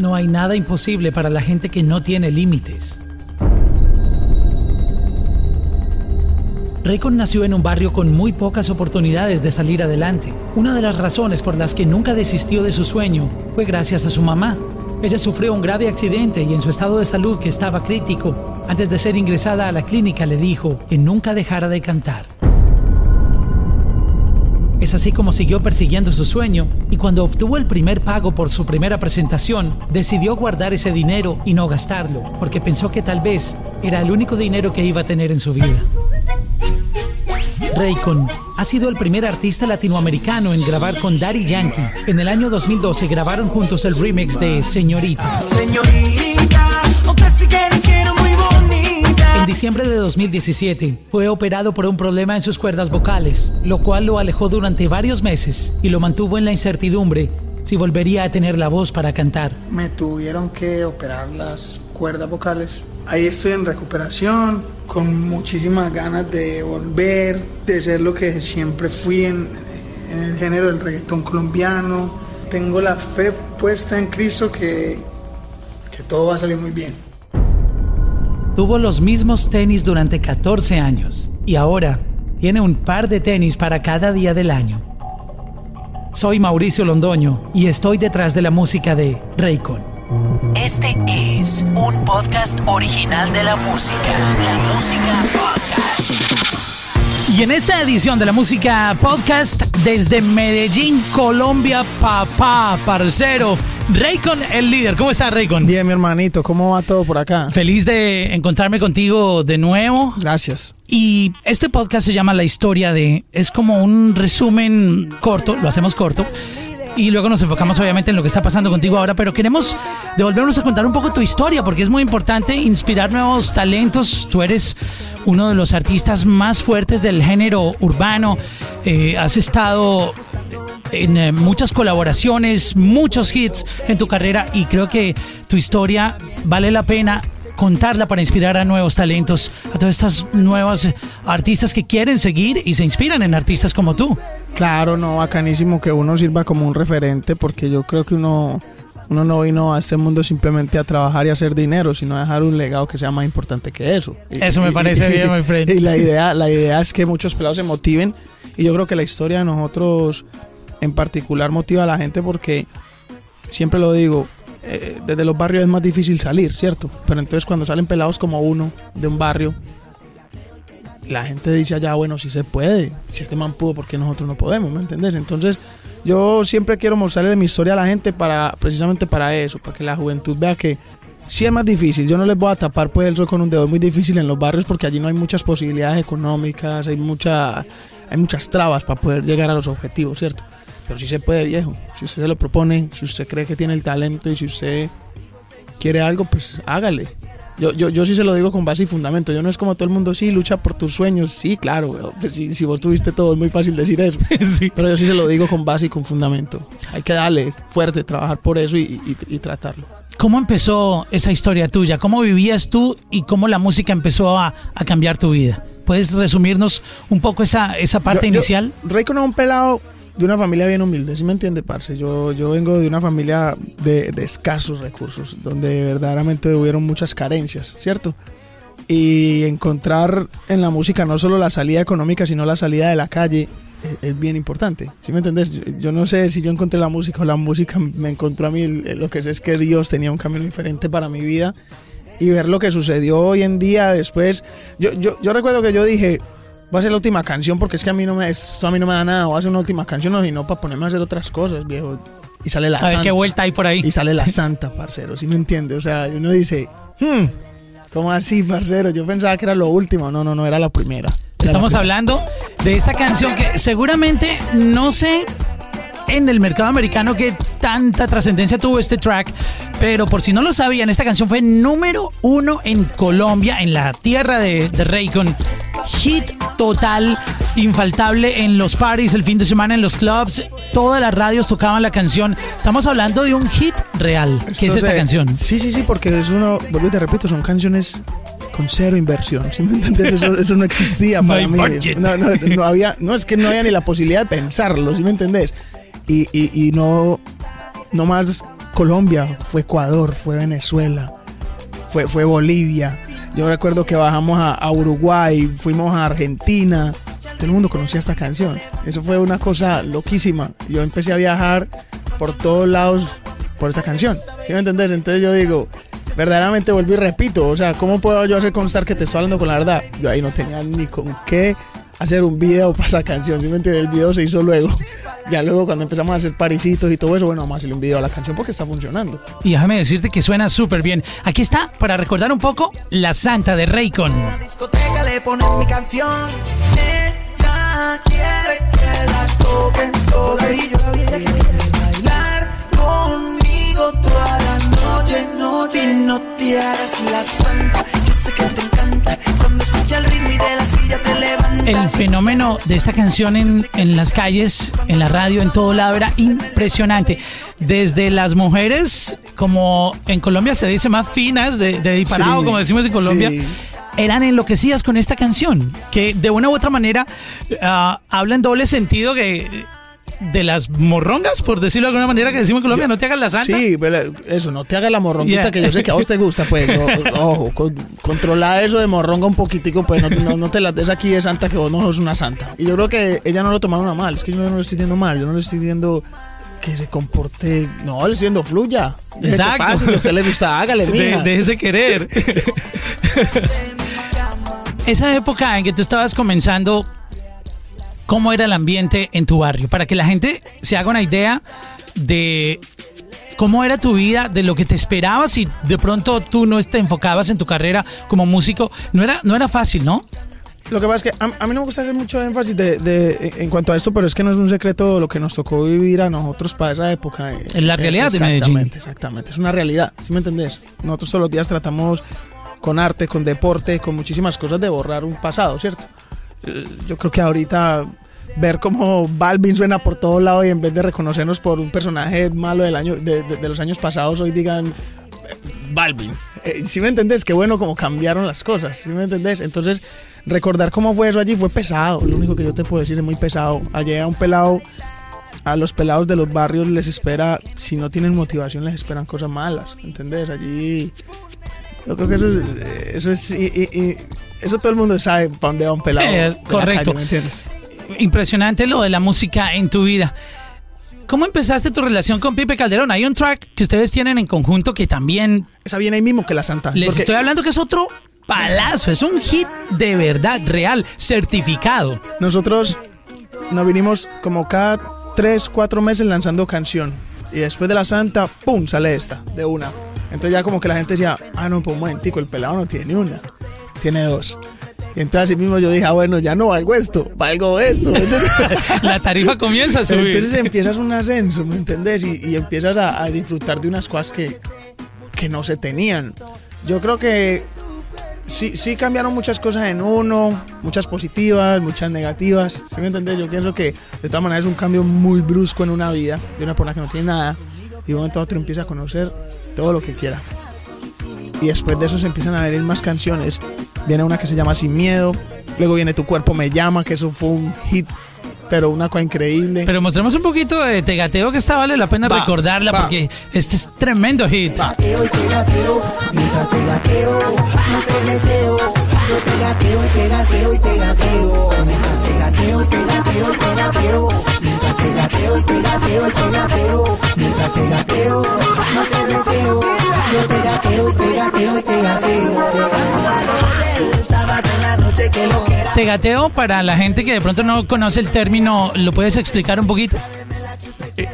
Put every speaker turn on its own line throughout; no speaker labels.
No hay nada imposible para la gente que no tiene límites. Raycon nació en un barrio con muy pocas oportunidades de salir adelante. Una de las razones por las que nunca desistió de su sueño fue gracias a su mamá. Ella sufrió un grave accidente y en su estado de salud que estaba crítico, antes de ser ingresada a la clínica le dijo que nunca dejara de cantar. Es así como siguió persiguiendo su sueño y cuando obtuvo el primer pago por su primera presentación, decidió guardar ese dinero y no gastarlo, porque pensó que tal vez era el único dinero que iba a tener en su vida. Raycon ha sido el primer artista latinoamericano en grabar con Daddy Yankee. En el año 2012 grabaron juntos el remix de Señorita.
Señorita, o muy bonita.
En diciembre de 2017 fue operado por un problema en sus cuerdas vocales, lo cual lo alejó durante varios meses y lo mantuvo en la incertidumbre si volvería a tener la voz para cantar.
Me tuvieron que operar las cuerdas vocales. Ahí estoy en recuperación, con muchísimas ganas de volver, de ser lo que siempre fui en, el género del reggaetón colombiano. Tengo la fe puesta en Cristo que, que todo va a salir muy bien.
Tuvo los mismos tenis durante 14 años y ahora tiene un par de tenis para cada día del año. Soy Mauricio Londoño y estoy detrás de la música de Raycon.
Este es un podcast original de la música. La música podcast.
Y en esta edición de la música podcast desde Medellín, Colombia, papá, parcero, Raycon el líder. ¿Cómo estás, Raycon?
Bien, mi hermanito, ¿cómo va todo por acá?
Feliz de encontrarme contigo de nuevo.
Gracias.
Y este podcast se llama La historia de. Es como un resumen corto, lo hacemos corto. Y luego nos enfocamos obviamente en lo que está pasando contigo ahora, pero queremos devolvernos a contar un poco tu historia, porque es muy importante inspirar nuevos talentos. Tú eres uno de los artistas más fuertes del género urbano. Eh, has estado en eh, muchas colaboraciones, muchos hits en tu carrera y creo que tu historia vale la pena contarla para inspirar a nuevos talentos, a todas estas nuevas artistas que quieren seguir y se inspiran en artistas como tú.
Claro, no, bacanísimo que uno sirva como un referente porque yo creo que uno, uno no vino a este mundo simplemente a trabajar y a hacer dinero, sino a dejar un legado que sea más importante que eso.
Eso me parece
y-
bien, my friend.
Y la idea, la idea es que muchos pelados se motiven y yo creo que la historia de nosotros en particular motiva a la gente porque siempre lo digo, eh, desde los barrios es más difícil salir, ¿cierto? Pero entonces cuando salen pelados como uno de un barrio, la gente dice allá, bueno, si se puede, si este man pudo, ¿por qué nosotros no podemos? ¿Me entendés? Entonces yo siempre quiero mostrarle mi historia a la gente para precisamente para eso, para que la juventud vea que sí es más difícil. Yo no les voy a tapar pues el sol con un dedo, es muy difícil en los barrios porque allí no hay muchas posibilidades económicas, hay mucha hay muchas trabas para poder llegar a los objetivos, ¿cierto? Pero sí se puede, viejo. Si usted se lo propone, si usted cree que tiene el talento y si usted quiere algo, pues hágale. Yo, yo, yo sí se lo digo con base y fundamento. Yo no es como todo el mundo, sí, lucha por tus sueños. Sí, claro. Pues si, si vos tuviste todo, es muy fácil decir eso.
Sí.
Pero yo sí se lo digo con base y con fundamento. Hay que darle fuerte, trabajar por eso y, y- y tratarlo.
¿Cómo empezó esa historia tuya? ¿Cómo vivías tú y cómo la música empezó a, a cambiar tu vida? ¿Puedes resumirnos un poco esa, esa parte
Yo- yo-
inicial?
Raycon es un pelado de una familia bien humilde, ¿sí me entiende, parce? Yo, yo vengo de una familia de, de escasos recursos, donde verdaderamente hubieron muchas carencias, ¿cierto? Y encontrar en la música no solo la salida económica, sino la salida de la calle es, es bien importante, ¿sí me entendés? Yo, yo no sé si yo encontré la música o la música me encontró a mí, el- lo que sé es que Dios tenía un camino diferente para mi vida y ver lo que sucedió hoy en día después. Yo, yo, yo recuerdo que yo dije, voy a hacer la última canción porque es que a mí no me, esto a mí no me da nada, voy a hacer una última canción, no, sino para ponerme a hacer otras cosas, viejo. Y sale la
A ver
santa.
qué vuelta hay por ahí.
Y sale la santa, parcero, ¿sí me entiende? O sea, uno dice, hmm, ¿cómo así, parcero? Yo pensaba que era lo último. No, no, no, era la primera. Era la
Estamos
primera.
hablando de esta canción que seguramente no sé en el mercado americano que tanta trascendencia tuvo este track, pero por si no lo sabían, esta canción fue número uno en Colombia, en la tierra de, de Raycon. Hit total, infaltable en los parties el fin de semana, en los clubs, todas las radios tocaban la canción. Estamos hablando de un hit real, que es esta canción.
Sí, sí, sí, porque es uno, vuelvo y te repito, son canciones con cero inversión, ¿sí me entiendes? Eso, eso no existía
No
para
hay
mí. No, no, no había, no, es que no había ni la posibilidad de pensarlo, ¿sí me entendés? Y, y, no, no más Colombia, fue Ecuador, fue Venezuela, fue, fue Bolivia. Yo recuerdo que bajamos a, a Uruguay, fuimos a Argentina. Todo el mundo conocía esta canción. Eso fue una cosa loquísima. Yo empecé a viajar por todos lados por esta canción. ¿Sí me entendés? Entonces yo digo, verdaderamente vuelvo y repito. O sea, ¿cómo puedo yo hacer constar que te estoy hablando con la verdad? Yo ahí no tenía ni con qué hacer un video para esa canción. ¿Sí me entiendes? El video se hizo luego. Ya luego cuando empezamos a hacer parisitos y todo eso, bueno, vamos a hacerle un video a la canción porque está funcionando.
Y déjame decirte que suena súper bien. Aquí está, para recordar un poco, La Santa de Raycon.
la discoteca le ponen mi canción. Ella quiere que la toquen toda y yo quiere bailar conmigo toda la noche, noche. Y no te hagas la santa. Yo sé que te encanta cuando escucha el ritmo y de la silla te levantas.
El fenómeno de esta canción en, en las calles, en la radio, en todo lado era impresionante. Desde las mujeres, como en Colombia se dice más finas, de, de disparado,
Sí,
como decimos en Colombia,
sí.
eran enloquecidas con esta canción, que de una u otra manera ah, habla en doble sentido que de las morrongas, por decirlo de alguna manera, que decimos en Colombia, no te hagas la santa.
Sí, eso, no te hagas la morronguita
Yeah.
que yo sé que a vos te gusta, pues. no, ojo, con- controla eso de morronga un poquitico, pues no, no, no te la des aquí de santa que vos no sos una santa. Y yo creo que ella no lo tomaron a mal, es que yo no lo estoy diciendo mal, yo no le estoy diciendo que se comporte, no, le estoy diciendo fluya. Deje que
Exacto.
pase, si a usted le gusta, hágale,
De-
mija.
déjese querer. Esa época en que tú estabas comenzando, ¿cómo era el ambiente en tu barrio? Para que la gente se haga una idea de cómo era tu vida, de lo que te esperabas y de pronto tú no te enfocabas en tu carrera como músico. No era, no era fácil, ¿no?
Lo que pasa es que a, a mí no me gusta hacer mucho énfasis de, de- en cuanto a esto, pero es que no es un secreto lo que nos tocó vivir a nosotros para esa época. eh,
En la realidad de Medellín.
Exactamente, exactamente. Es una realidad, ¿sí me entendés? Nosotros todos los días tratamos con arte, con deporte, con muchísimas cosas de borrar un pasado, ¿cierto? Eh, Yo creo que ahorita ver cómo Balvin suena por todos lados y en vez de reconocernos por un personaje malo del año, de, los años pasados, hoy digan eh, Balvin. Eh, ¿Sí me entendés? Qué bueno como cambiaron las cosas, ¿sí me entendés? Entonces, recordar cómo fue eso allí fue pesado. Lo único que yo te puedo decir es muy pesado. Allí a un pelado, a los pelados de los barrios les espera, si no tienen motivación, les esperan cosas malas, ¿entendés? Allí, yo creo que eso es, eso es, eso todo el mundo sabe para dónde va un pelado.
Eh, correcto.
calle, ¿Me entiendes?
Impresionante lo de la música en tu vida. ¿Cómo empezaste tu relación con Pipe Calderón? Hay un track que ustedes tienen en conjunto que también
Esa viene ahí mismo que la Santa.
les
porque-
estoy hablando que es otro palazo, es un hit de verdad, real, certificado.
Nosotros nos vinimos como cada 3, 4 meses lanzando canción. Y después de la Santa, ¡pum! sale esta, de una. Entonces ya como que la gente decía, ah, no, pues un momentico, el pelado no tiene una, tiene dos. Y entonces así mismo yo dije, ah, bueno, ya no valgo esto, valgo esto. ¿me entiendes?
La tarifa comienza a subir.
Entonces empiezas un ascenso, ¿me entendés? Y, y empiezas a, a disfrutar de unas cosas que, que no se tenían. Yo creo que sí, sí cambiaron muchas cosas en uno, muchas positivas, muchas negativas. ¿Sí me entendés? Yo pienso que de todas maneras es un cambio muy brusco en una vida de una persona que no tiene nada y de un momento a otro empieza a conocer todo lo que quiera. Y después de eso se empiezan a venir más canciones. Viene una que se llama Sin Miedo. Luego viene Tu Cuerpo Me Llama, que eso fue un hit, pero una cosa increíble.
Pero mostremos un poquito de Tegateo que esta vale la pena
Va,
recordarla
va.
porque este es tremendo hit.
y mientras te deseo. Yo y y mientras y y
Tegateo, para la gente que de pronto no conoce el término, ¿lo puedes explicar un poquito?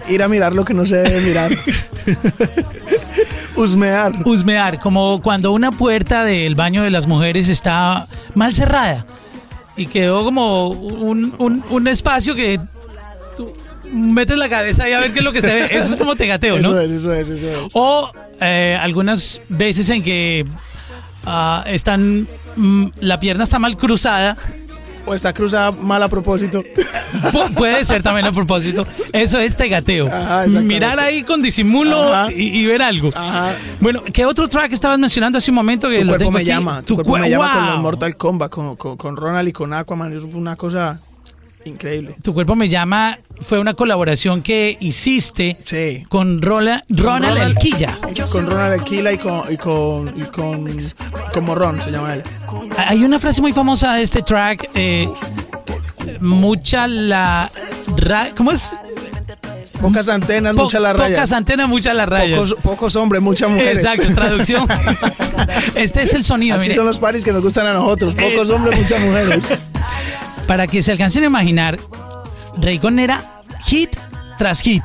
Ir a mirar lo que no se debe mirar. Husmear.
Husmear, como cuando una puerta del baño de las mujeres está mal cerrada y quedó como un, un- un espacio que tú metes la cabeza ahí a ver qué es lo que se ve. Eso es como tegateo, ¿no?
Eso es, eso es, eso es.
O eh, algunas veces en que ah, están mm, la pierna está mal cruzada.
O está cruzada mal a propósito.
Pu- puede ser también a propósito. Eso es tegateo.
Ajá.
Mirar ahí con disimulo
Ajá.
y, y ver algo.
Ajá.
Bueno, ¿qué otro track estabas mencionando hace un momento que
Tu
lo
cuerpo
tengo
me
aquí?
llama. Tu, cuerpo
cue-
me llama con los. Mortal Kombat, con, con, con Ronald y con Aquaman. Fue una cosa Increíble.
Tu cuerpo me llama fue una colaboración que hiciste
Sí.
con Rola- Ronald
Ronald-
Elquilla.
Con Ronald Aquila y con, y con, y con, con Morrón, se llama él.
Hay una frase muy famosa de este track. eh, mucha la. ra- ¿Cómo es?
Pocas antenas,
Po-
muchas las rayas.
Pocas antenas, muchas las rayas.
Pocos, pocos hombres, muchas mujeres.
Exacto, traducción. este es el sonido,
Así
mire.
son los paris que nos gustan a nosotros. Pocos
Eh.
hombres, muchas mujeres.
Para que se alcancen a imaginar, Raycon era hit tras hit.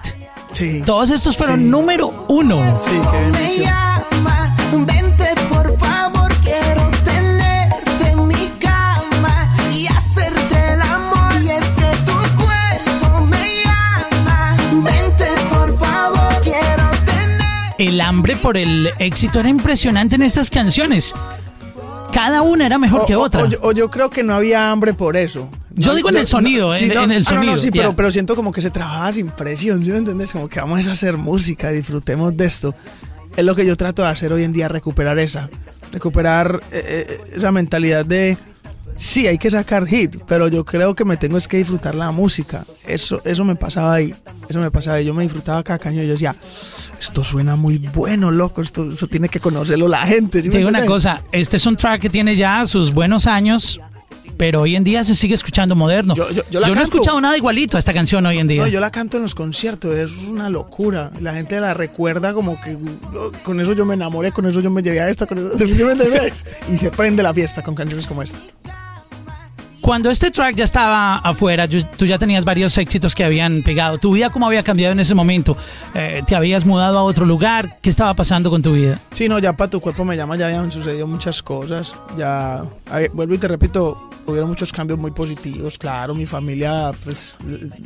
Sí.
Todos estos fueron
Sí.
número uno.
Sí, qué
Me
bendición.
llama, vente por favor, quiero tenerte en mi cama y hacerte el amor. Y es que tu cuerpo me llama, vente por favor, quiero tener.
El hambre por el éxito era impresionante en estas canciones. Cada una era mejor
O-
que otra.
O, yo- o yo creo que no había hambre por eso.
Yo digo en el sonido, en- en el
ah, no, no,
sonido,
sí, pero, pero siento como que se trabajaba sin presión, ¿sí me entiendes? Como que vamos a hacer música, disfrutemos de esto. Es lo que yo trato de hacer hoy en día, recuperar esa. Recuperar eh, eh, esa mentalidad de, sí, hay que sacar hit, pero yo creo que me tengo es que disfrutar la música. Eso, eso me pasaba ahí, eso me pasaba ahí. Yo me disfrutaba cada caño yo decía, esto suena muy bueno, loco, esto, eso tiene que conocerlo la gente. ¿sí
Te digo una cosa, este es un track que tiene ya sus buenos años, pero hoy en día se sigue escuchando moderno.
Yo- yo- yo la
no he escuchado nada igualito a esta canción hoy en día.
No, yo la canto en los conciertos, es una locura. La gente la recuerda como que oh, con eso yo me enamoré, con eso yo me llevé a esta, con eso. Y se prende la fiesta con canciones como esta.
Cuando este track ya estaba afuera, yo- tú ya tenías varios éxitos que habían pegado. ¿Tu vida cómo había cambiado en ese momento? Eh, ¿Te habías mudado a otro lugar? ¿Qué estaba pasando con tu vida?
Sí, no, ya para tu cuerpo me llama, ya habían sucedido muchas cosas. Ya, vuelvo y te repito, hubieron muchos cambios muy positivos, claro, mi familia, pues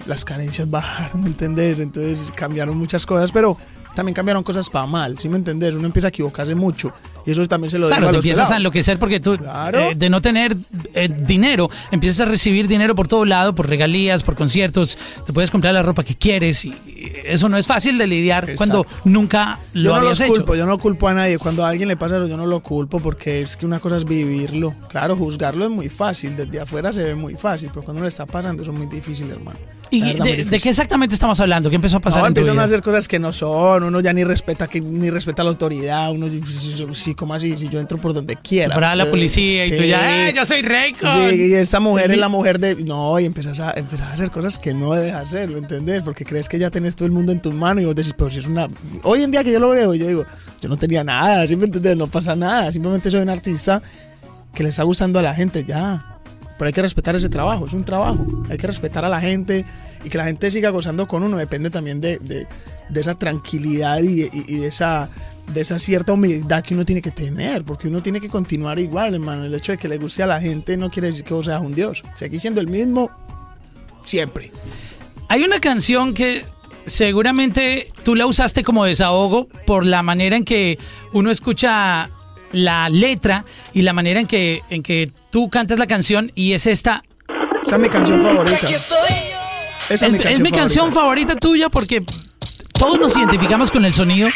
las carencias bajaron, ¿me entendés? Entonces cambiaron muchas cosas, pero también cambiaron cosas para mal, ¿sí me entendés? Uno empieza a equivocarse mucho y eso también se lo
Claro,
digo a
te
los
empiezas a enloquecer porque tú,
Claro.
eh, de no tener eh, dinero, empiezas a recibir dinero por todo lado, por regalías, por conciertos, te puedes comprar la ropa que quieres y y eso no es fácil de lidiar cuando nunca lo
yo no
habías
los
hecho.
culpo, yo no culpo a nadie. Cuando a alguien le pasa eso, yo no lo culpo porque es que una cosa es vivirlo. Claro, juzgarlo es muy fácil, desde afuera se ve muy fácil, pero cuando le está pasando eso es muy difícil, hermano.
¿Y de, de qué exactamente estamos hablando? ¿Qué empezó a pasar
No,
en tu vida?
a hacer cosas que no son, uno ya ni respeta que ni respeta la autoridad, uno sí, como así, si yo entro por donde quiera.
Para la policía y tú
sí.
ya, ¡eh, yo soy rico!
Y, y esta mujer es la mujer de. No, y empiezas a, empiezas a hacer cosas que no debes hacer, ¿me entendés? Porque crees que ya tenés todo el mundo en tus manos y vos decís, pero si es una. Hoy en día que yo lo veo, yo digo, yo no tenía nada, ¿sí me entendés? No pasa nada, simplemente soy un artista que le está gustando a la gente, ya. Pero hay que respetar ese trabajo, es un trabajo. Hay que respetar a la gente y que la gente siga gozando con uno. Depende también de, de- esa tranquilidad y, y- esa de esa cierta humildad que uno tiene que tener, porque uno tiene que continuar igual, hermano. El hecho de que le guste a la gente no quiere decir que vos seas un dios. Seguís siendo el mismo siempre.
Hay una canción que seguramente tú la usaste como desahogo por la manera en que uno escucha la letra y la manera en que, en que tú cantas la canción y es esta.
Esa es mi canción favorita. Esa
Es, es mi canción favorita tuya porque todos nos identificamos con el sonido.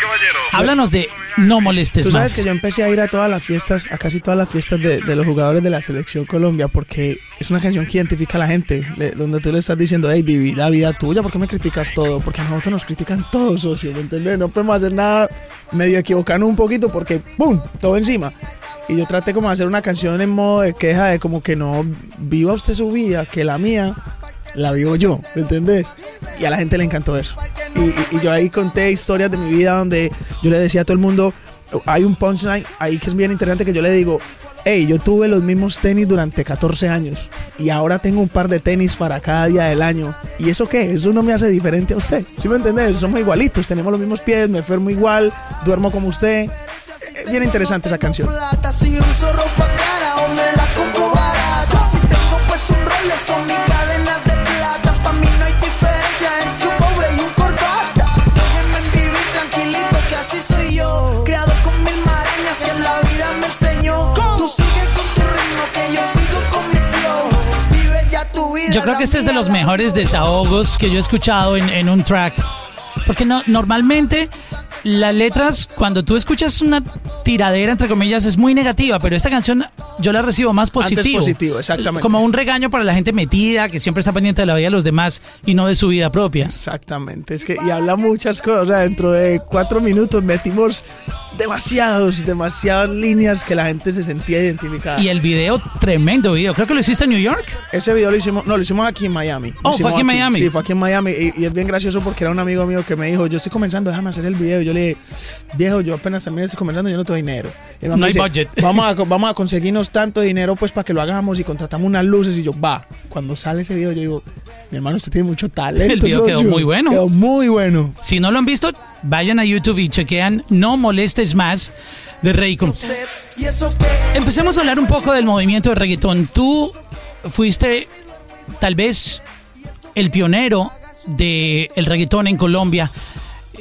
Háblanos de No molestes
Tú sabes
más.
que yo empecé a ir a todas las fiestas, a casi todas las fiestas de, de los jugadores de la selección Colombia, porque es una canción que identifica a la gente, le- donde tú le estás diciendo, hey, viví la vida tuya, ¿por qué me criticas todo? Porque a nosotros nos critican todo, socio, ¿me entiendes? No podemos hacer nada medio equivocarnos un poquito porque, ¡pum!, todo encima. Y yo traté como de hacer una canción en modo de queja de como que no viva usted su vida, que la mía la vivo yo, ¿me entendés? Y a la gente le encantó eso. Y, yo ahí conté historias de mi vida donde yo le decía a todo el mundo, hay un punchline ahí que es bien interesante que yo le digo, hey, yo tuve los mismos tenis durante 14 años y ahora tengo un par de tenis para cada día del año. ¿Y eso qué? Eso no me hace diferente a usted. ¿Sí me entendés? Somos igualitos, tenemos los mismos pies, me enfermo igual, duermo como usted. Eh, Bien interesante esa canción.
Si tengo pues Yo
creo que este es de los mejores desahogos que yo he escuchado en, en un track. Porque no, normalmente las letras, cuando tú escuchas una tiradera, entre comillas, es muy negativa, pero esta canción yo la recibo más positivo.
positivo, exactamente.
Como un regaño para la gente metida, que siempre está pendiente de la vida de los demás y no de su vida propia.
Exactamente, es que y habla muchas cosas. O sea, dentro de cuatro minutos metimos demasiados, demasiadas líneas que la gente se sentía identificada.
Y el video, tremendo video. Creo que lo hiciste en New York.
Ese video lo hicimos, no, lo hicimos aquí en Miami. Lo
Oh, fue aquí en Miami.
Sí, fue aquí en Miami. Y, y es bien gracioso porque era un amigo mío que me dijo, yo estoy comenzando, déjame hacer el video. Yo le dije, viejo, yo apenas también estoy comenzando, yo no dinero. El
No hay budget.
Vamos a, vamos a conseguirnos tanto dinero pues para que lo hagamos y contratamos unas luces. Y yo, va. Cuando sale ese video, yo digo, mi hermano, usted tiene mucho talento.
El video quedó
socio".
muy bueno.
Quedó muy bueno.
Si no lo han visto, vayan a YouTube y chequean No Molestes Más de Raycon. Empecemos a hablar un poco del movimiento de reggaetón. Tú fuiste tal vez el pionero del el reggaetón en Colombia,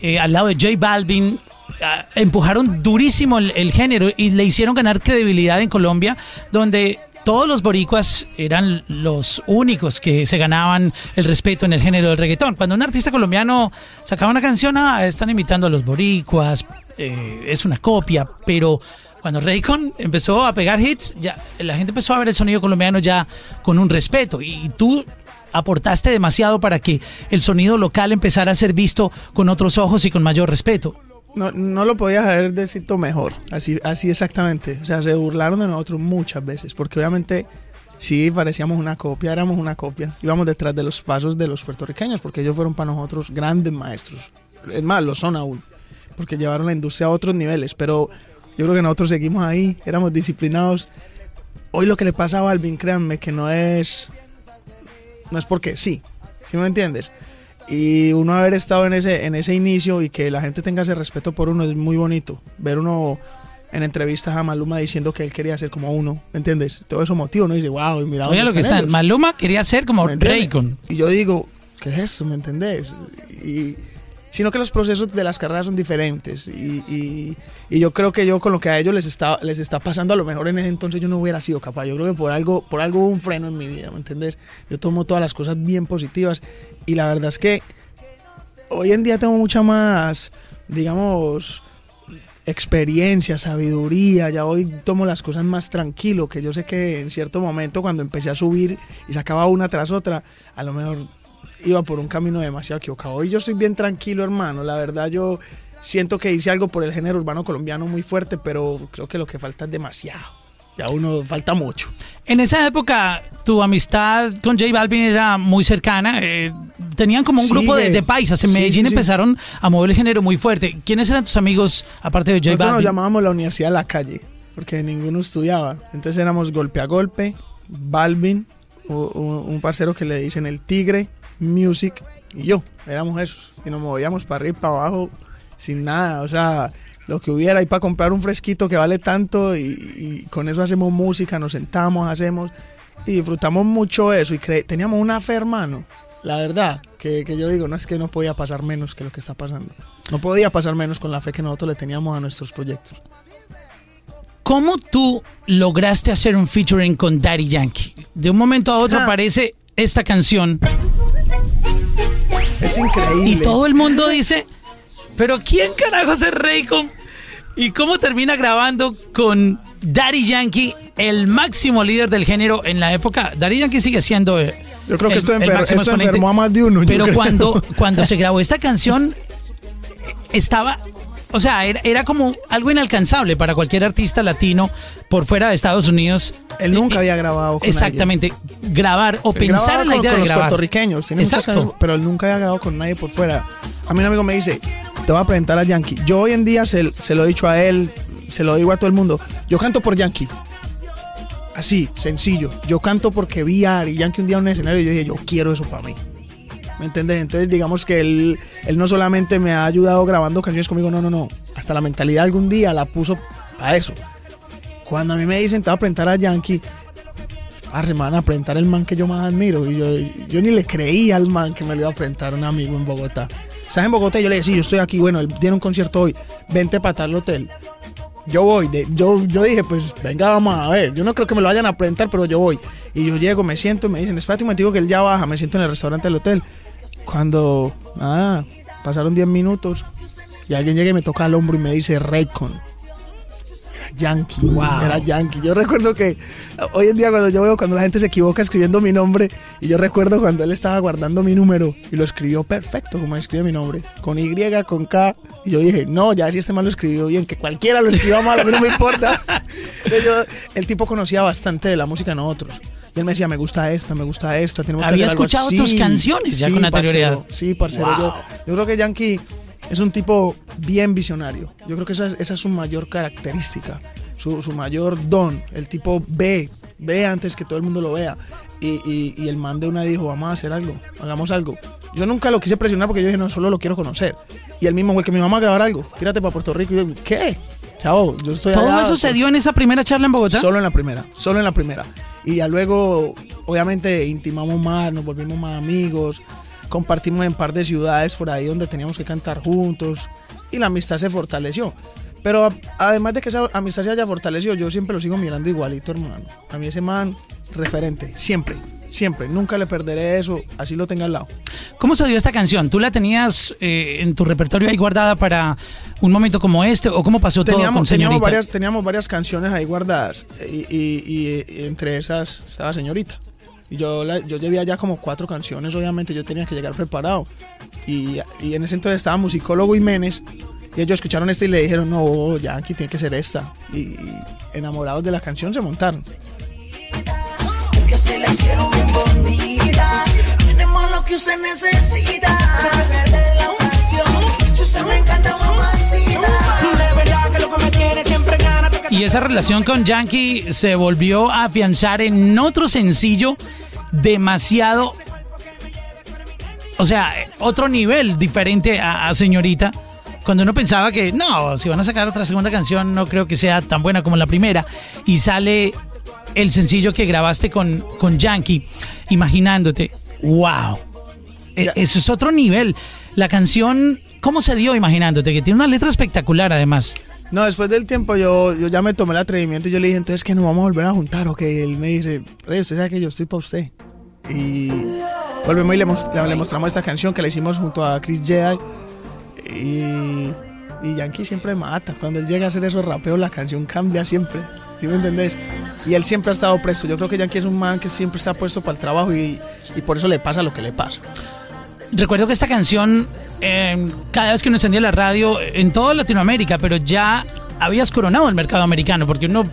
eh, al lado de J Balvin. Ah, empujaron durísimo el, género y le hicieron ganar credibilidad en Colombia, donde todos los boricuas eran los únicos que se ganaban el respeto en el género del reggaetón. Cuando un artista colombiano sacaba una canción, ah, están imitando a los boricuas, eh, es una copia, pero cuando Raycon empezó a pegar hits, ya la gente empezó a ver el sonido colombiano ya con un respeto y tú aportaste demasiado para que el sonido local empezara a ser visto con otros ojos y con mayor respeto.
No, no lo podías haber descrito mejor, así, así exactamente. O sea, se burlaron de nosotros muchas veces, porque obviamente sí parecíamos una copia, éramos una copia. Íbamos detrás de los pasos de los puertorriqueños, porque ellos fueron para nosotros grandes maestros. Es más, lo son aún, porque llevaron la industria a otros niveles, pero yo creo que nosotros seguimos ahí, éramos disciplinados. Hoy lo que le pasa a Balvin, créanme, que no es, no es porque sí, ¿sí me entiendes? Y uno haber estado en ese, en ese inicio y que la gente tenga ese respeto por uno es muy bonito. Ver uno en entrevistas a Maluma diciendo que él quería ser como uno, ¿me entiendes? Todo eso motiva, uno dice, wow, mira
Oiga
dónde
lo que
están
está.
ellos".
Maluma quería ser como. Raycon.
Y yo digo, ¿qué es esto? ¿Me entendés? Y, sino que los procesos de las carreras son diferentes. Y, y- y yo creo que yo con lo que a ellos les está, les está pasando, a lo mejor en ese entonces yo no hubiera sido capaz. Yo creo que por algo, por algo hubo un freno en mi vida, ¿me entendés? Yo tomo todas las cosas bien positivas. Y la verdad es que hoy en día tengo mucha más, digamos, experiencia, sabiduría, ya hoy tomo las cosas más tranquilo, que yo sé que en cierto momento cuando empecé a subir y sacaba una tras otra, a lo mejor iba por un camino demasiado equivocado. Hoy yo soy bien tranquilo, hermano, la verdad yo siento que hice algo por el género urbano colombiano muy fuerte, pero creo que lo que falta es demasiado. Ya uno falta mucho.
En esa época, tu amistad con J Balvin era muy cercana. eh, tenían como un grupo de, de paisas. En
Sí,
Medellín
sí,
empezaron a mover el género muy fuerte. ¿Quiénes eran tus amigos, aparte de J
Nosotros nos
Balvin?
llamábamos la Universidad de la Calle, porque ninguno estudiaba. Entonces éramos golpe a golpe, Balvin, u- u- un parcero que le dicen el Tigre, Music, y yo. Éramos esos. Y nos movíamos para arriba y para abajo sin nada. O sea, lo que hubiera. Y para comprar un fresquito que vale tanto, y, y con eso hacemos música, nos sentamos, hacemos. Y disfrutamos mucho eso. Y teníamos una fe, hermano. La verdad, que, que yo digo, no es que no podía pasar menos que lo que está pasando. No podía pasar menos con la fe que nosotros le teníamos a nuestros proyectos.
¿Cómo tú lograste hacer un featuring con Daddy Yankee? De un momento a otro
Ah.
aparece esta canción
Es increíble.
y todo el mundo dice, pero ¿quién carajos es Raycon? ¿Y cómo termina grabando con Daddy Yankee, el máximo líder del género en la época? Daddy Yankee sigue siendo... eh,
Yo creo que
el-
esto,
el
enfer- esto enfermó a más de uno.
Pero cuando, cuando se grabó esta canción, estaba, o sea, era, era como algo inalcanzable para cualquier artista latino por fuera de Estados Unidos.
Él nunca había grabado con
Exactamente, grabar o.
Él
pensar en la
con,
idea
con
de
los
grabar.
puertorriqueños, tiene
Exacto.
pero él nunca había grabado con nadie por fuera. A mí un amigo me dice, te voy a presentar a Yankee. Yo hoy en día se, se lo he dicho a él, se lo digo a todo el mundo. Yo canto por Yankee. Así, sencillo. Yo canto porque vi a Ari Yankee un día en un escenario y yo dije, yo quiero eso para mí. ¿Me entiendes? Entonces, digamos que él, él no solamente me ha ayudado grabando canciones conmigo, no, no, no. Hasta la mentalidad algún día la puso para eso. Cuando a mí me dicen, te voy a presentar a Yankee, parce, me van a presentar el man que yo más admiro. Y yo, yo ni le creía al man que me lo iba a presentar un amigo en Bogotá. Estás en Bogotá y yo le decía, sí, yo estoy aquí, bueno, él tiene un concierto hoy, vente para tal hotel. Yo voy, yo, yo dije, pues venga, vamos a ver. Yo no creo que me lo vayan a presentar, pero yo voy. Y yo llego, me siento, y me dicen, espérate un momentico que él ya baja, me siento en el restaurante del hotel. Cuando, nada, pasaron 10 minutos y alguien llega y me toca al hombro y me dice, Raycon. Yankee.
Wow.
Era Yankee. Yo recuerdo que hoy en día cuando yo veo cuando la gente se equivoca escribiendo mi nombre, y yo recuerdo cuando él estaba guardando mi número y lo escribió perfecto como escribe mi nombre, con Y, con K. Y yo dije, no, ya si este mal lo escribió bien, que cualquiera lo escriba mal, a mí no me importa. Yo- el tipo conocía bastante de la música nosotros. Y él me decía, me gusta esta, me gusta esta, tenemos que
Había
hacer algo
escuchado
así".
tus canciones ya con anterioridad.
parcero, sí, parcero. Yo, yo creo que Yankee es un tipo bien visionario. Yo creo que esa es, esa es su mayor característica, su, su mayor don. El tipo ve, ve antes que todo el mundo lo vea. Y, y- y el man de una dijo, vamos a hacer algo, hagamos algo. Yo nunca lo quise presionar porque yo dije, no, solo lo quiero conocer. Y el mismo fue que mi mamá a grabar algo, tírate para Puerto Rico. Y yo, ¿qué? Chao, yo estoy
Todo
allá,
eso se dio en esa primera charla en Bogotá.
Solo en la primera, solo en la primera. Y ya luego, obviamente, intimamos más, nos volvimos más amigos, compartimos en par de ciudades por ahí donde teníamos que cantar juntos y la amistad se fortaleció. Pero además de que esa amistad se haya fortalecido, yo siempre lo sigo mirando igualito, hermano. A mí ese man, referente, siempre, siempre. Nunca le perderé eso, así lo tenga al lado.
¿Cómo se dio esta canción? ¿Tú la tenías eh, en tu repertorio ahí guardada para un momento como este? ¿O cómo pasó todo con
Teníamos,
señorita?
teníamos, varias, teníamos varias canciones ahí guardadas y, y- y- entre esas estaba Señorita. Y yo, la- yo llevaba ya como cuatro canciones, obviamente yo tenía que llegar preparado. Y, y en ese entonces estaba Musicólogo Menes y ellos escucharon esta y le dijeron, no, Yankee tiene que ser esta. Y, y enamorados de la canción se montaron.
Es que se la hicieron bien bonita. Tenemos lo que usted necesita. Perder la ocasión. Si usted me encanta, mamacita.
De verdad que lo que me tiene siempre gana.
Y esa relación con Yankee se volvió a afianzar en otro sencillo demasiado... O sea, otro nivel diferente a, a Señorita. Cuando uno pensaba que, no, si van a sacar otra segunda canción, no creo que sea tan buena como la primera. Y sale el sencillo que grabaste con, con Yankee, imaginándote, wow, e- eso es otro nivel. La canción, ¿cómo se dio imaginándote? Que tiene una letra espectacular además.
No, después del tiempo yo, yo ya me tomé el atrevimiento y yo le dije, entonces que nos vamos a volver a juntar o que él me dice, Rey, usted sabe que yo estoy para usted. Y volvemos y le, le- le mostramos esta canción que le hicimos junto a Chris Jedi. Y, y Yankee siempre mata. Cuando él llega a hacer esos rapeos, la canción cambia siempre. ¿Sí me entendés? Y él siempre ha estado presto. Yo creo que Yankee es un man que siempre está puesto para el trabajo y, y por eso le pasa lo que le pasa.
Recuerdo que esta canción, eh, cada vez que uno encendía la radio, en toda Latinoamérica, pero ya habías coronado el mercado americano, porque uno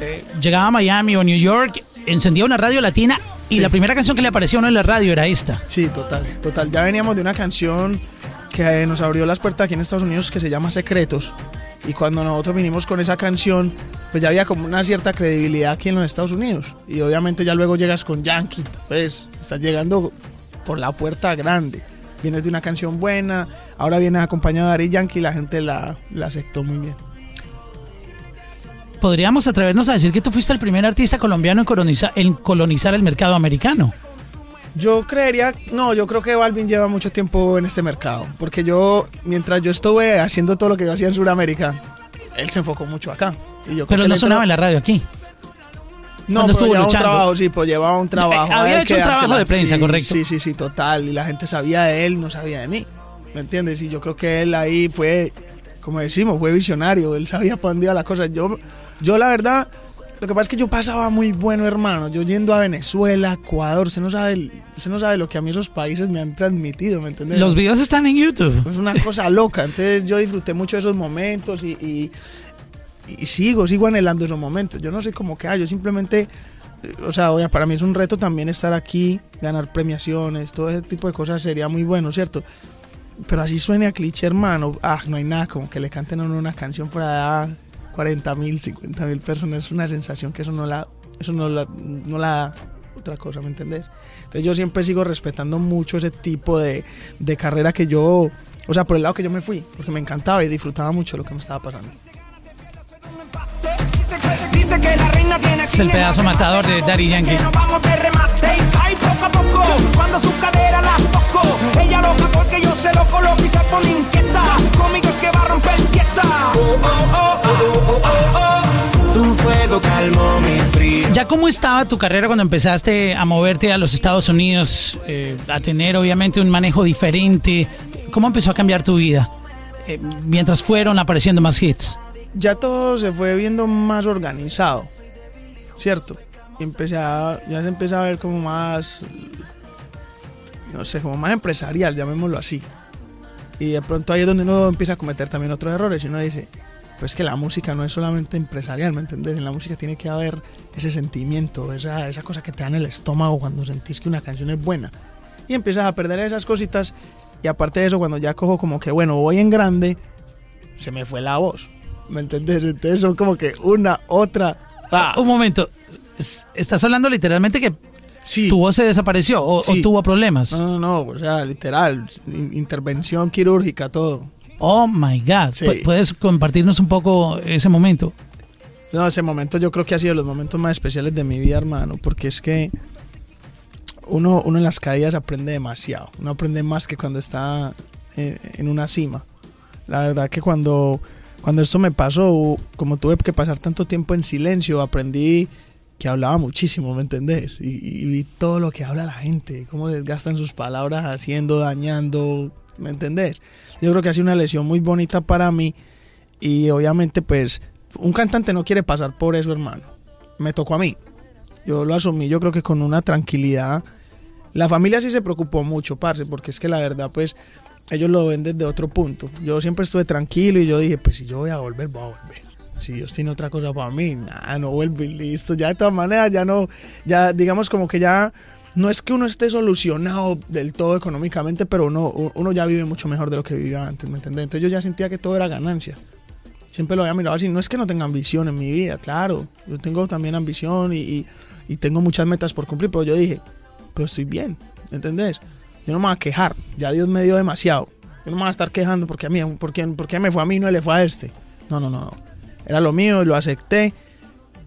eh, llegaba a Miami o New York, encendía una radio latina y
Sí.
la primera canción que le aparecía a uno en la radio era esta.
Sí, total, total. Ya veníamos de una canción que eh, nos abrió las puertas aquí en Estados Unidos que se llama Secretos. Y cuando nosotros vinimos con esa canción, pues ya había como una cierta credibilidad aquí en los Estados Unidos. Y obviamente ya luego llegas con Yankee, pues estás llegando por la puerta grande. Vienes de una canción buena, ahora vienes acompañado de Ari Yankee y la gente la, la aceptó muy bien.
Podríamos atrevernos a decir que tú fuiste el primer artista colombiano en colonizar, en colonizar el mercado americano.
Yo creería, no, yo creo que Balvin lleva mucho tiempo en este mercado, porque yo, mientras yo estuve haciendo todo lo que yo hacía en Sudamérica, él se enfocó mucho acá. Y yo
Pero no sonaba en la radio aquí.
No, pero
estuvo
llevaba un
luchando.
trabajo, sí, pues llevaba un trabajo.
Había hecho un trabajo de prensa,
Sí,
correcto.
Sí, sí, sí, total. Y la gente sabía de él, no sabía de mí. ¿Me entiendes? Y yo creo que él ahí fue, como decimos, fue visionario. Él sabía para dónde iba la cosa. Yo, yo la verdad, lo que pasa es que yo pasaba muy bueno, hermano. Yo yendo a Venezuela, Ecuador, se no sabe, se no sabe lo que a mí esos países me han transmitido, ¿me entiendes?
Los videos están en YouTube.
Es una cosa loca. Entonces yo disfruté mucho de esos momentos y, sigo, sigo anhelando esos momentos. Yo no sé cómo queda, yo simplemente, eh, o sea, oye, para mí es un reto también estar aquí, ganar premiaciones, todo ese tipo de cosas sería muy bueno, ¿cierto? Pero así suena cliché, hermano. Ah, no hay nada como que le canten a una canción fuera de ah, 40.000, 50.000 personas, es una sensación que eso no la, eso no la, no la da otra cosa, ¿me entendés? Entonces yo siempre sigo respetando mucho ese tipo de, de carrera que yo, o sea, por el lado que yo me fui, porque me encantaba y disfrutaba mucho lo que me estaba pasando.
Es el pedazo matador de Daddy Yankee.
Poco a poco. Cuando su cadera la toco, ella loca porque yo se lo coloco y se pone inquieta. Conmigo es que va a romper fiesta. Oh, oh, oh, oh, oh, oh, oh. Tu fuego calmó mi frío.
¿Ya cómo estaba tu carrera cuando empezaste a moverte a los Estados Unidos, eh, a tener obviamente un manejo diferente? ¿Cómo empezó a cambiar tu vida eh, mientras fueron apareciendo más hits?
ya todo se fue viendo más organizado, ¿cierto? Empecé a, ya se empezó a ver como más, no sé, como más empresarial, llamémoslo así. Y de pronto ahí es donde uno empieza a cometer también otros errores y uno dice, pues que la música no es solamente empresarial, ¿me entendés? En la música tiene que haber ese sentimiento, esa, esa cosa que te da en el estómago cuando sentís que una canción es buena. Y empiezas a perder esas cositas y aparte de eso, cuando ya cojo como que, bueno, voy en grande, se me fue la voz. ¿Me entendés? Entonces son como que una, otra. ¡ah!
Un momento. Es- ¿Estás hablando literalmente que
Sí.
tu voz se desapareció o, tuvo problemas?
No, no, no, o sea, literal, in- intervención quirúrgica, todo.
Oh my God.
Sí.
¿Puedes compartirnos un poco ese momento?
No, ese momento yo creo que ha sido de los momentos más especiales de mi vida, hermano, porque es que uno, uno en las caídas aprende demasiado. Uno aprende más que cuando está eh, en una cima. La verdad que cuando, cuando esto me pasó, como tuve que pasar tanto tiempo en silencio, aprendí que hablaba muchísimo, ¿me entendés? Y, y vi todo lo que habla la gente, cómo desgastan sus palabras haciendo, dañando, ¿me entendés? Yo creo que ha sido una lesión muy bonita para mí y obviamente pues un cantante no quiere pasar por eso, hermano. Me tocó a mí. Yo lo asumí, yo creo que con una tranquilidad. La familia sí se preocupó mucho, parce, porque es que la verdad, pues, ellos lo ven desde otro punto. Yo siempre estuve tranquilo y yo dije, pues si yo voy a volver, voy a volver. Si Dios tiene otra cosa para mí, nada, no vuelvo y listo. Ya de todas maneras, ya no, ya digamos como que ya, no es que uno esté solucionado del todo económicamente, pero uno, uno ya vive mucho mejor de lo que vivía antes, ¿me entiendes? Entonces yo ya sentía que todo era ganancia siempre lo había mirado así. No es que no tenga ambición en mi vida, claro. Yo tengo también ambición y, y- y tengo muchas metas por cumplir, pero yo dije, pero estoy bien, ¿entendés? Yo no me voy a quejar, ya Dios me dio demasiado. Yo no me voy a estar quejando porque a mí, porque, porque me fue a mí no le fue a este. No, no, no, no. Era lo mío y lo acepté.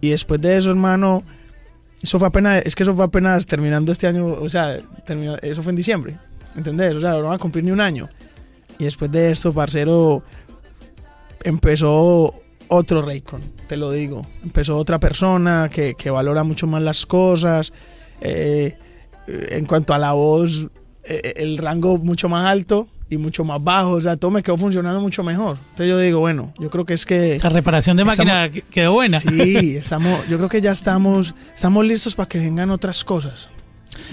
Y después de eso, hermano, eso fue apenas, es que eso fue apenas terminando este año, o sea, terminó- eso fue en diciembre, ¿entendés? O sea, no va a cumplir ni un año. Y después de esto, parcero, empezó otro Raycon, te lo digo. Empezó otra persona que, que valora mucho más las cosas. eh, en cuanto a la voz, eh, el rango mucho más alto y mucho más bajo. O sea, todo me quedó funcionando mucho mejor. Entonces yo digo, bueno, yo creo que es que...
Esa reparación de máquina que- quedó buena.
Sí, estamos, yo creo que ya estamos, estamos listos para que vengan otras cosas.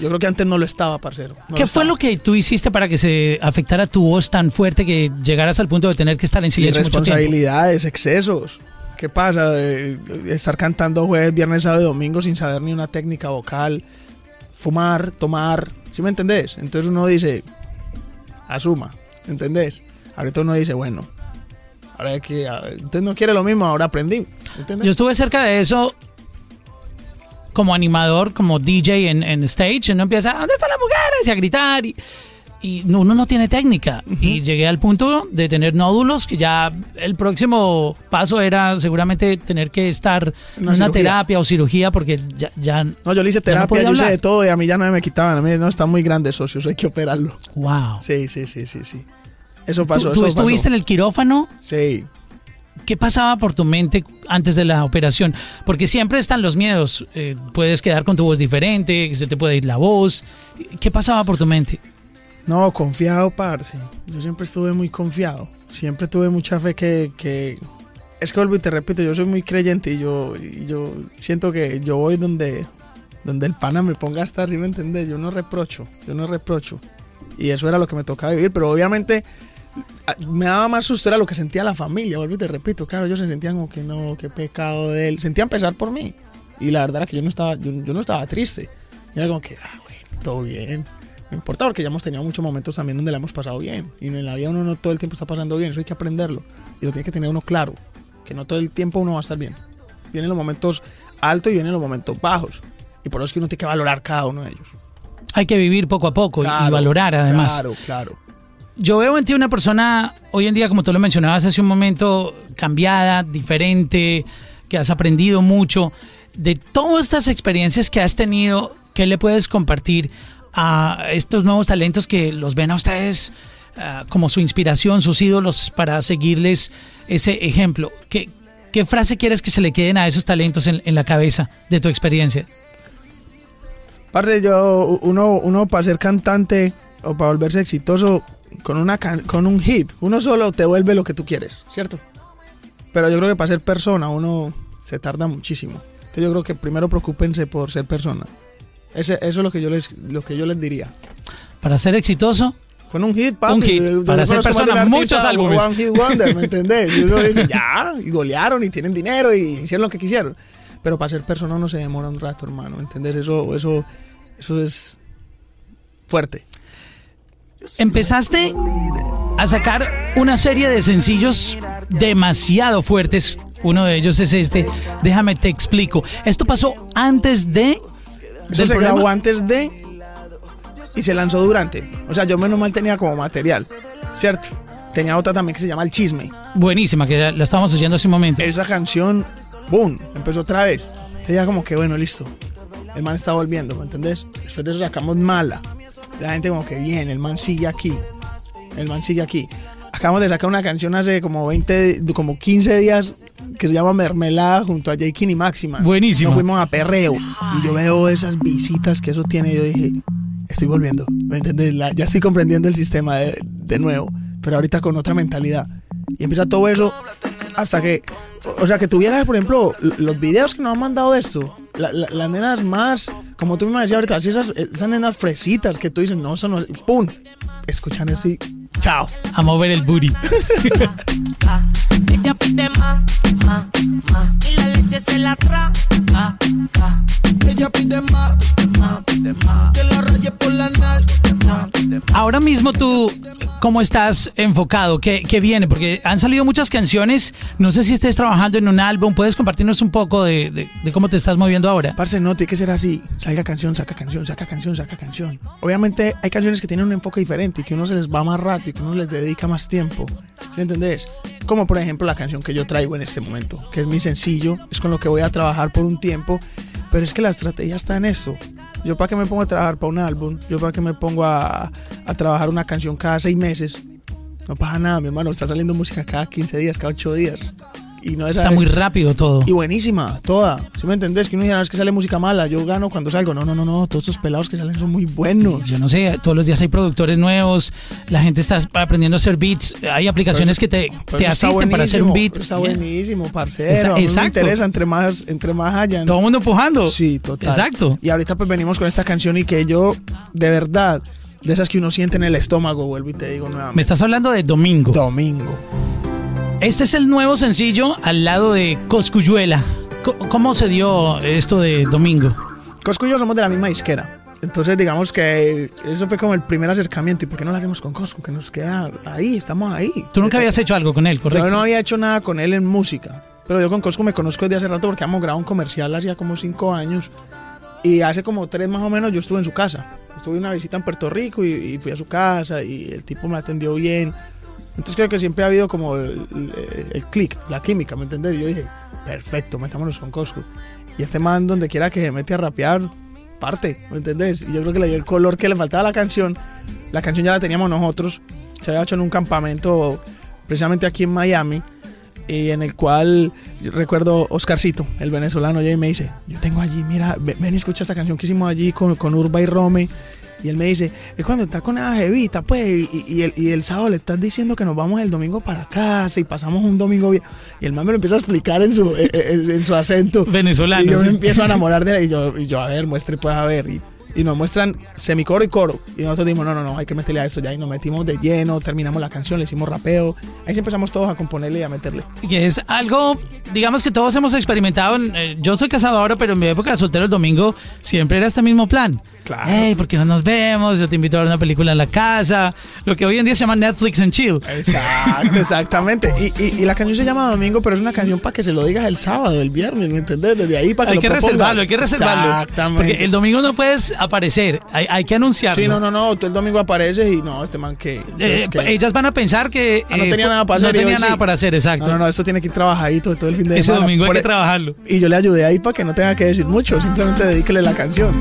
Yo creo que antes no lo estaba, parcero. no
¿Qué fue
estaba.
lo que tú hiciste para que se afectara tu voz tan fuerte que llegaras al punto de tener que estar en silencio mucho tiempo?
Irresponsabilidades, excesos. ¿Qué pasa? Eh, estar cantando jueves, viernes, sábado y domingo sin saber ni una técnica vocal. Fumar, tomar. ¿Sí me entendés? Entonces uno dice, asuma. ¿Entendés? Ahorita uno dice, bueno, ahora que a- entonces no quiere lo mismo, ahora aprendí. ¿Entendés?
Yo estuve cerca de eso como animador, como DJ en, en stage, y uno empieza, ¿dónde están las mujeres? Y a gritar, y, y no- uno no tiene técnica. Y llegué al punto de tener nódulos, que ya el próximo paso era seguramente tener que estar en
Una
terapia o cirugía, porque ya... ya
no, yo le hice
no
terapia, yo hice de todo y a mí ya no me quitaban. A mí no está muy grande, socio, eso hay que operarlo.
wow.
Sí, sí, sí, sí, sí. Eso
¿Tú,
pasó.
tú
eso
estuviste
pasó.
en el quirófano?
Sí.
¿Qué pasaba por tu mente antes de la operación? Porque siempre están los miedos. Eh, puedes quedar con tu voz diferente, se te puede ir la voz. ¿Qué pasaba por tu mente?
No, confiado, parce. Yo siempre estuve muy confiado. Siempre tuve mucha fe que, que... Es que vuelvo y te repito, yo soy muy creyente y yo, yo siento que yo voy donde, donde el pana me ponga a estar, ¿sí me entendés? Yo no reprocho, yo no reprocho. Y eso era lo que me tocaba vivir, pero obviamente me daba más susto era lo que sentía la familia, vuelvo y te repito. Claro, ellos se sentían como que no, qué pecado de él. Sentían pesar por mí. Y la verdad era que yo no estaba, yo, no estaba triste. Era como que, ah, bueno, todo bien. No importa porque ya hemos tenido muchos momentos también donde la hemos pasado bien. Y en la vida uno no todo el tiempo está pasando bien, eso hay que aprenderlo. Y lo tiene que tener uno claro, que no todo el tiempo uno va a estar bien. Vienen los momentos altos y vienen los momentos bajos. Y por eso es que uno tiene que valorar cada uno de ellos.
Hay que vivir poco a poco y- y
Claro,
valorar además.
Claro, claro.
Yo veo en ti una persona, hoy en día, como tú lo mencionabas hace un momento, cambiada, diferente, que has aprendido mucho. De todas estas experiencias que has tenido, ¿qué le puedes compartir a estos nuevos talentos que los ven a ustedes ah, como su inspiración, sus ídolos, para seguirles ese ejemplo? ¿Qué, qué frase quieres que se le queden a esos talentos en, la cabeza de tu experiencia?
Parce, yo, uno, uno para ser cantante o para volverse exitoso con, una con un hit, uno solo te vuelve lo que tú quieres, ¿cierto? Pero yo creo que para ser persona uno se tarda muchísimo. Entonces yo creo que primero preocúpense por ser persona. Ese- eso es lo que yo les, lo que yo les diría.
Para ser exitoso,
Con un hit, papi.
Un hit. Para
de un
persona,
artista,
muchos álbumes.
One hit wonder, ¿me entendés? Y uno dice, ya, y golearon y tienen dinero y hicieron lo que quisieron. Pero para ser persona uno se demora un rato, hermano, ¿me entendés? Eso, eso, eso es fuerte.
empezaste a sacar una serie de sencillos demasiado fuertes. Uno de ellos es este. Déjame te explico. Esto pasó antes de.
Eso se grabó antes de y se lanzó durante. O sea, yo menos mal tenía como material, ¿cierto? Tenía otra también que se llama El Chisme.
Buenísima, que la estábamos oyendo hace un momento.
Esa canción, boom, empezó otra vez. Entonces ya como que, bueno, listo. El man está volviendo, ¿me entendés? Después de eso sacamos Mala. La gente como que bien, el man sigue aquí. El man sigue aquí. Acabamos de sacar una canción hace como 20, como 15 días que se llama Mermelada junto a J. y Máxima.
Buenísimo.
Nos fuimos a perreo. Y yo veo esas visitas que eso tiene. Y yo dije, estoy volviendo. ¿Me entiendes? La- ya estoy comprendiendo el sistema de, de nuevo. Pero ahorita con otra mentalidad. Y empieza todo eso hasta que. O sea, que tuvieras, por ejemplo, los videos que nos han mandado de esto. la- la- las nenas más, como tú misma decías ahorita, así esas, esas nenas fresitas que tú dices, no, eso no es. ¡Pum! Escuchan y. ¡Chao!
A mover el booty.
Y la leche se la traga.
Ella pide más, más, más. Que la raye por la nalga.
Ahora mismo tú, ¿cómo estás enfocado? ¿Qué, qué viene? Porque han salido muchas canciones. No sé si estés trabajando en un álbum. ¿Puedes compartirnos un poco de, de- de cómo te estás moviendo ahora?
Parce, no, tiene que ser así. Salga canción, saca canción, saca canción, saca canción. Obviamente hay canciones que tienen un enfoque diferente y que uno se les va más rato y que uno les dedica más tiempo. ¿Sí entendés? Como por ejemplo la canción que yo traigo en este momento, que es mi sencillo, es con lo que voy a trabajar por un tiempo. Pero es que la estrategia está en eso. Yo para qué me pongo a trabajar para un álbum, yo para qué me pongo a, a trabajar una canción cada seis meses. No pasa nada, mi hermano, está saliendo música cada 15 días, cada 8 días. Y no es
Está muy rápido todo.
y buenísima, toda. ¿Sí me entendés? Que uno dice, "No, es que sale música mala, yo gano cuando salgo. No, no, no, no, todos estos pelados que salen son muy buenos.
Yo no sé, todos los días hay productores nuevos, la gente está aprendiendo a hacer beats, hay aplicaciones que te,
Pero
te asisten para hacer un beat.
Está buenísimo, parcero.
Esa-
mí me
exacto.
interesa entre más, entre más hayan.
Todo el mundo empujando.
Sí, total.
Exacto.
Y ahorita pues venimos con esta canción y que yo, de verdad, de esas que uno siente en el estómago, vuelvo y te digo
Me
nuevamente.
estás hablando de Domingo.
Domingo.
Este es el nuevo sencillo al lado de Coscuyuela. Co- ¿Cómo se dio esto de Domingo?
Cosco y yo somos de la misma disquera. Entonces, digamos que eso fue como el primer acercamiento. ¿Y por qué no lo hacemos con Cosco? Que nos queda ahí, estamos ahí.
Tú nunca habías hecho algo con él, correcto.
Yo no había hecho nada con él en música. Pero yo con Cosco me conozco desde hace rato porque hemos grabado un comercial hacía como cinco años. Y hace como tres más o menos yo estuve en su casa. Estuve en una visita en Puerto Rico y, y fui a su casa y el tipo me atendió bien. Entonces creo que siempre ha habido como el, el- el click, la química, ¿me entendés? Yo dije, perfecto, metámonos con Cosco. Y este man donde quiera que se mete a rapear, parte, ¿me entendés? Y yo creo que le dio el color que le faltaba a la canción. La canción ya la teníamos nosotros. Se había hecho en un campamento precisamente aquí en Miami y en el cual recuerdo Oscarcito, el venezolano, y me dice, yo tengo allí, mira, ve- ven y escucha esta canción que hicimos allí con, con Urba y Rome. Y él me dice, es cuando está con esa jevita, pues, y, y el, y el sábado le estás diciendo que nos vamos el domingo para casa y pasamos un domingo bien. Y el man me lo empieza a explicar en su, en, en- su acento.
Venezolano,
Y yo me empiezo a enamorar de él y yo, y yo a ver, muestre, pues, a ver. Y, y nos muestran semicoro y coro. Y nosotros dijimos, no, no, no, hay que meterle a esto ya. Y nos metimos de lleno, terminamos la canción, le hicimos rapeo. Ahí empezamos todos a componerle y a meterle.
Que es algo, digamos que todos hemos experimentado. eh, yo soy casado ahora, pero en mi época de soltero el domingo siempre era este mismo plan.
Claro.
Hey, ¿por qué no nos vemos? Yo te invito a ver una película en la casa. Lo que hoy en día se llama Netflix and Chill.
Exacto, exactamente. Y, y, y la canción se llama Domingo, pero es una canción para que se lo digas el sábado, el viernes, ¿me entendés? Desde ahí para que
Hay
lo
que reservarlo, hay que reservarlo.
Exactamente.
Porque el domingo no puedes aparecer, hay, hay que anunciarlo.
Sí, no, no, no, tú el domingo apareces y no, este man que...
Eh,
que-
Ellas van a pensar que
Ah, no
eh,
tenía nada para
no
hacer. y
tenía
hoy
nada
sí.
para hacer, exacto.
No, no, no, esto tiene que ir trabajadito todo el fin de
Ese
semana.
domingo hay
Por
que
e-
trabajarlo.
Y yo le ayudé ahí para que no tenga que decir mucho, simplemente dedíquele la canción.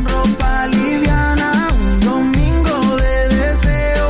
Ropa liviana, un domingo de deseo.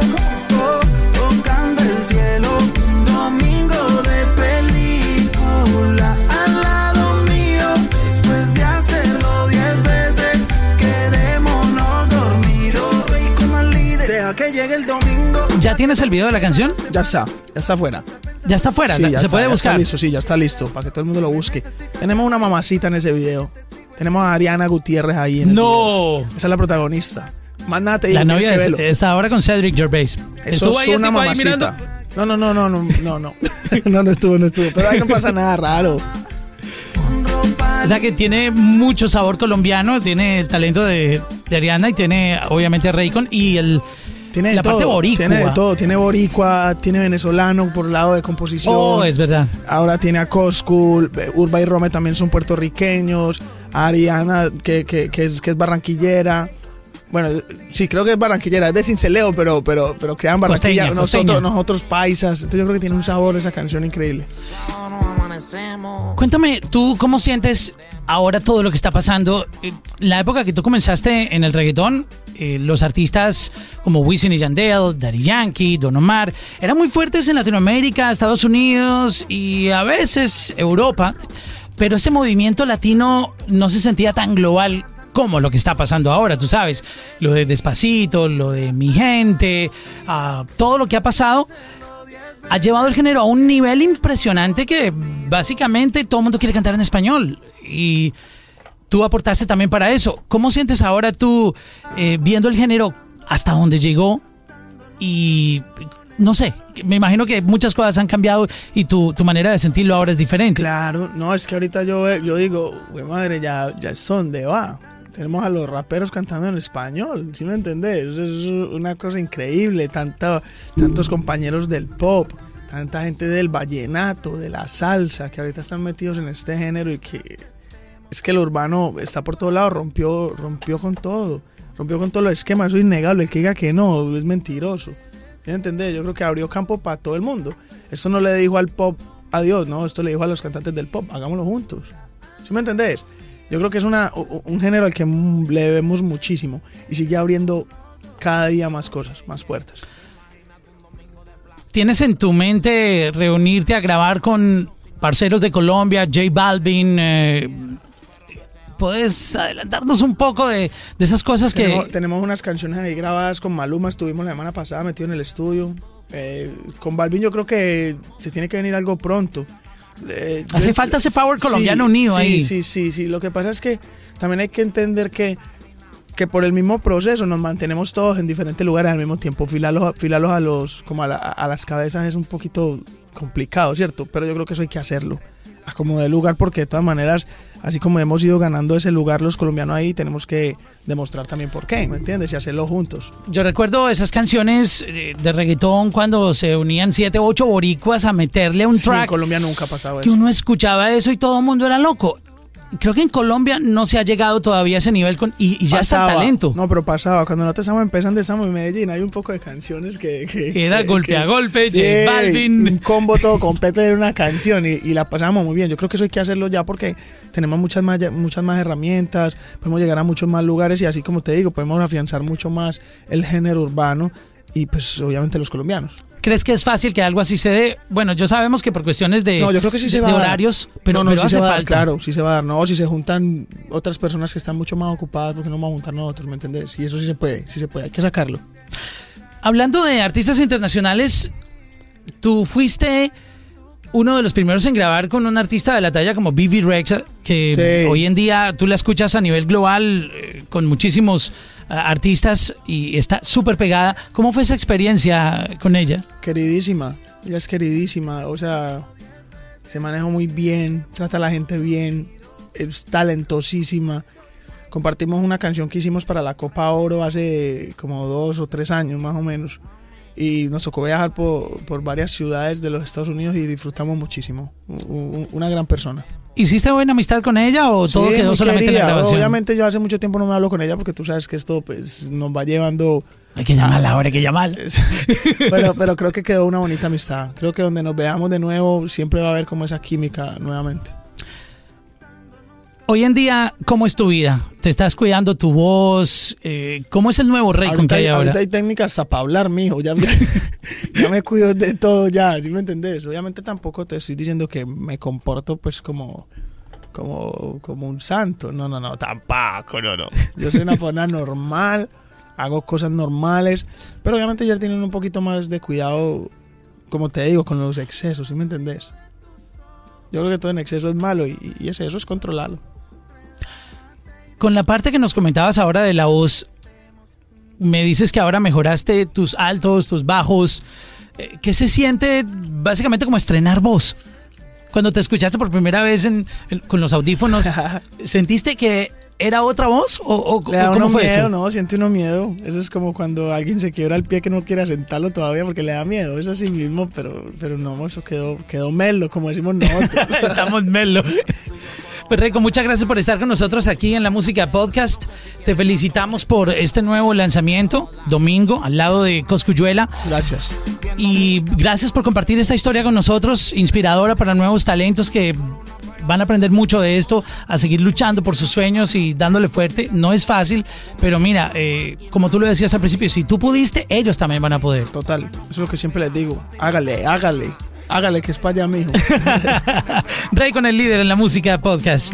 Oh, tocando el cielo, un domingo de película al lado mío. Después de hacerlo diez veces, quedémonos dormidos. Yo soy como el líder, deja que llegue el domingo.
¿Ya tienes el video de la canción?
Ya está, ya está afuera.
Ya está fuera,
Sí,
se
ya está,
puede
ya
buscar.
Está listo, sí, ya está listo, para que todo el mundo lo busque. Tenemos una mamacita en ese video. Tenemos a Ariana Gutiérrez ahí en el video.
No.
Esa es la protagonista. Más nada te digo,
La
tienes
novia
que
es-
verlo.
está ahora con Cedric Gervais.
Eso
Estuvo ahí
es
el
una
tipo ahí
mamacita.
mirando.
No, no, no, no, no, no, no. No, no estuvo, no estuvo. Pero ahí no pasa nada raro.
O sea que tiene mucho sabor colombiano, tiene el talento de, de Ariana y tiene obviamente Raycon y el
Tiene de
la parte
todo.
boricua.
Tiene de todo. Tiene boricua, tiene venezolano por lado de composición.
Oh, es verdad.
Ahora tiene a Coscool, eh, Urba y Rome también son puertorriqueños. Ariana, que, que, que es, que es barranquillera. Bueno, sí, creo que es barranquillera, es de Cinceleo, pero, pero, pero crean Barranquilla.
Costeña,
nosotros,
costeña.
nosotros paisas. Entonces yo creo que tiene un sabor esa canción increíble.
Cuéntame, ¿tú cómo sientes ahora todo lo que está pasando? Eh, La época que tú comenzaste en el reggaetón, eh, los artistas como Wisin y Yandel, Daddy Yankee, Don Omar, eran muy fuertes en Latinoamérica, Estados Unidos y a veces Europa, pero ese movimiento latino no se sentía tan global como lo que está pasando ahora, tú sabes, lo de Despacito, lo de Mi Gente, ah, todo lo que ha pasado ha llevado el género a un nivel impresionante que básicamente todo el mundo quiere cantar en español. Y tú aportaste también para eso. ¿Cómo sientes ahora tú eh, viendo el género hasta donde llegó? Y no sé, me imagino que muchas cosas han cambiado y tu, tu manera de sentirlo ahora es diferente.
Claro, no, es que ahorita yo, ve- yo digo, güey madre, ya, ya es donde va. Tenemos a los raperos cantando en español, ¿sí me entendés? Es una cosa increíble, tanta, tantos compañeros del pop, tanta gente del vallenato, de la salsa, que ahorita están metidos en este género y que es que el urbano está por todos lados, rompió, rompió con todo, rompió con todos los esquemas, eso es innegable, el que diga que no, es mentiroso. ¿Sí me entendés? Yo creo que abrió campo para todo el mundo. Esto no le dijo al pop adiós, no, esto le dijo a los cantantes del pop, hagámoslo juntos. ¿Sí me entendés? Yo creo que es una, un género al que le debemos muchísimo y sigue abriendo cada día más cosas, más puertas.
¿Tienes en tu mente reunirte a grabar con parceros de Colombia, J Balvin? eh, ¿Puedes adelantarnos un poco de, de esas cosas que...
Tenemos, unas canciones ahí grabadas con Maluma, estuvimos la semana pasada metido en el estudio. Eh, con Balvin yo creo que se tiene que venir algo pronto. Eh,
Hace
yo-
falta ese power
sí,
colombiano unido
sí,
ahí.
Sí, sí, sí. Lo que pasa es que también hay que entender que, que por el mismo proceso nos mantenemos todos en diferentes lugares al mismo tiempo. Filarlos, filarlos a, los, como a, la- a las cabezas es un poquito complicado, ¿cierto? Pero yo creo que eso hay que hacerlo. A como de lugar, porque de todas maneras, así como hemos ido ganando ese lugar los colombianos ahí, tenemos que demostrar también por qué, ¿me entiendes? Y hacerlo juntos.
Yo recuerdo esas canciones eh, de reggaetón cuando se unían siete o ocho boricuas a meterle un
Sí, en
track
Colombia nunca ha pasado
que
eso.
uno escuchaba eso y todo el mundo era loco. Creo que en Colombia no se ha llegado todavía a ese nivel con, y, y ya está el talento.
No, pero pasaba. Cuando nosotros estamos empezando, estamos en Medellín. Hay un poco de canciones que. que
Era
que-
golpe
que-
a golpe,
Sí,
J Balvin.
Un combo todo completo de una canción y, y la pasamos muy bien. Yo creo que eso hay que hacerlo ya porque tenemos muchas más, muchas más herramientas, podemos llegar a muchos más lugares y así como te digo, podemos afianzar mucho más el género urbano y pues obviamente los colombianos.
¿Crees que es fácil que algo así se dé? Bueno, yo sabemos que por cuestiones de,
No, yo creo que sí se
de-
va
de
a dar.
horarios, pero,
no, no,
pero
sí
hace
se va dar, claro, sí se va a dar. No, si se juntan otras personas que están mucho más ocupadas, porque no vamos a juntar nosotros, ¿me entendés? Y eso sí se puede, sí se puede, hay que sacarlo.
Hablando de artistas internacionales, tú fuiste uno de los primeros en grabar con un artista de la talla como Vivi Rex, que
Sí.
hoy en día tú la escuchas a nivel global eh, con muchísimos ah, artistas y está súper pegada. ¿Cómo fue esa experiencia con ella?
Queridísima, ella es queridísima, o sea, se maneja muy bien, trata a la gente bien, es talentosísima. Compartimos una canción que hicimos para la Copa Oro hace como dos o tres años más o menos. Y nos tocó viajar por, por varias ciudades de los Estados Unidos y disfrutamos muchísimo. Una gran persona.
¿Hiciste buena amistad con ella o todo
Sí,
quedó solamente en la
querida.
grabación?
Obviamente yo hace mucho tiempo no me hablo con ella porque tú sabes que esto pues nos va llevando
Hay que llamarla ahora, hay que llamarla.
pero, pero creo que quedó una bonita amistad. Creo que donde nos veamos de nuevo siempre va a haber como esa química nuevamente.
Hoy en día, ¿cómo es tu vida? ¿Te estás cuidando tu voz? Eh, ¿Cómo es el nuevo rey con
Ahorita
que hay ahora?
ahorita hay técnicas hasta para hablar, mijo. Ya, ya, ya me cuido de todo ya, ¿sí me entendés? Obviamente tampoco te estoy diciendo que me comporto pues como como, como un santo. No, no, no, tampoco, no, no. Yo soy una persona normal, hago cosas normales, pero obviamente ya tienen un poquito más de cuidado como te digo, con los excesos, ¿sí me entendés? Yo creo que todo en exceso es malo y, y es eso, es controlarlo.
Con la parte que nos comentabas ahora de la voz, me dices que ahora mejoraste tus altos, tus bajos. Eh, ¿Qué se siente básicamente como estrenar voz? Cuando te escuchaste por primera vez en- en- con los audífonos, ¿sentiste que era otra voz? ¿O, o-
Le da
cómo
uno
fue
miedo,
eso?
¿no? Siente uno miedo. Eso es como cuando alguien se quiebra el pie que no quiere sentarlo todavía porque le da miedo. Es así mismo, pero, pero no, eso quedó, quedó melo, como decimos nosotros.
Estamos melo. Pues Reiko, muchas gracias por estar con nosotros aquí en la Música Podcast. Te felicitamos por este nuevo lanzamiento, domingo, al lado de Coscuyuela.
Gracias.
Y gracias por compartir esta historia con nosotros, inspiradora para nuevos talentos que van a aprender mucho de esto, a seguir luchando por sus sueños y dándole fuerte. No es fácil, pero mira, eh, como tú lo decías al principio, si tú pudiste, ellos también van a poder.
Total. Eso es lo que siempre les digo. Hágale, hágale. Hágale que es para allá, mijo.
Rey con el líder en la música podcast.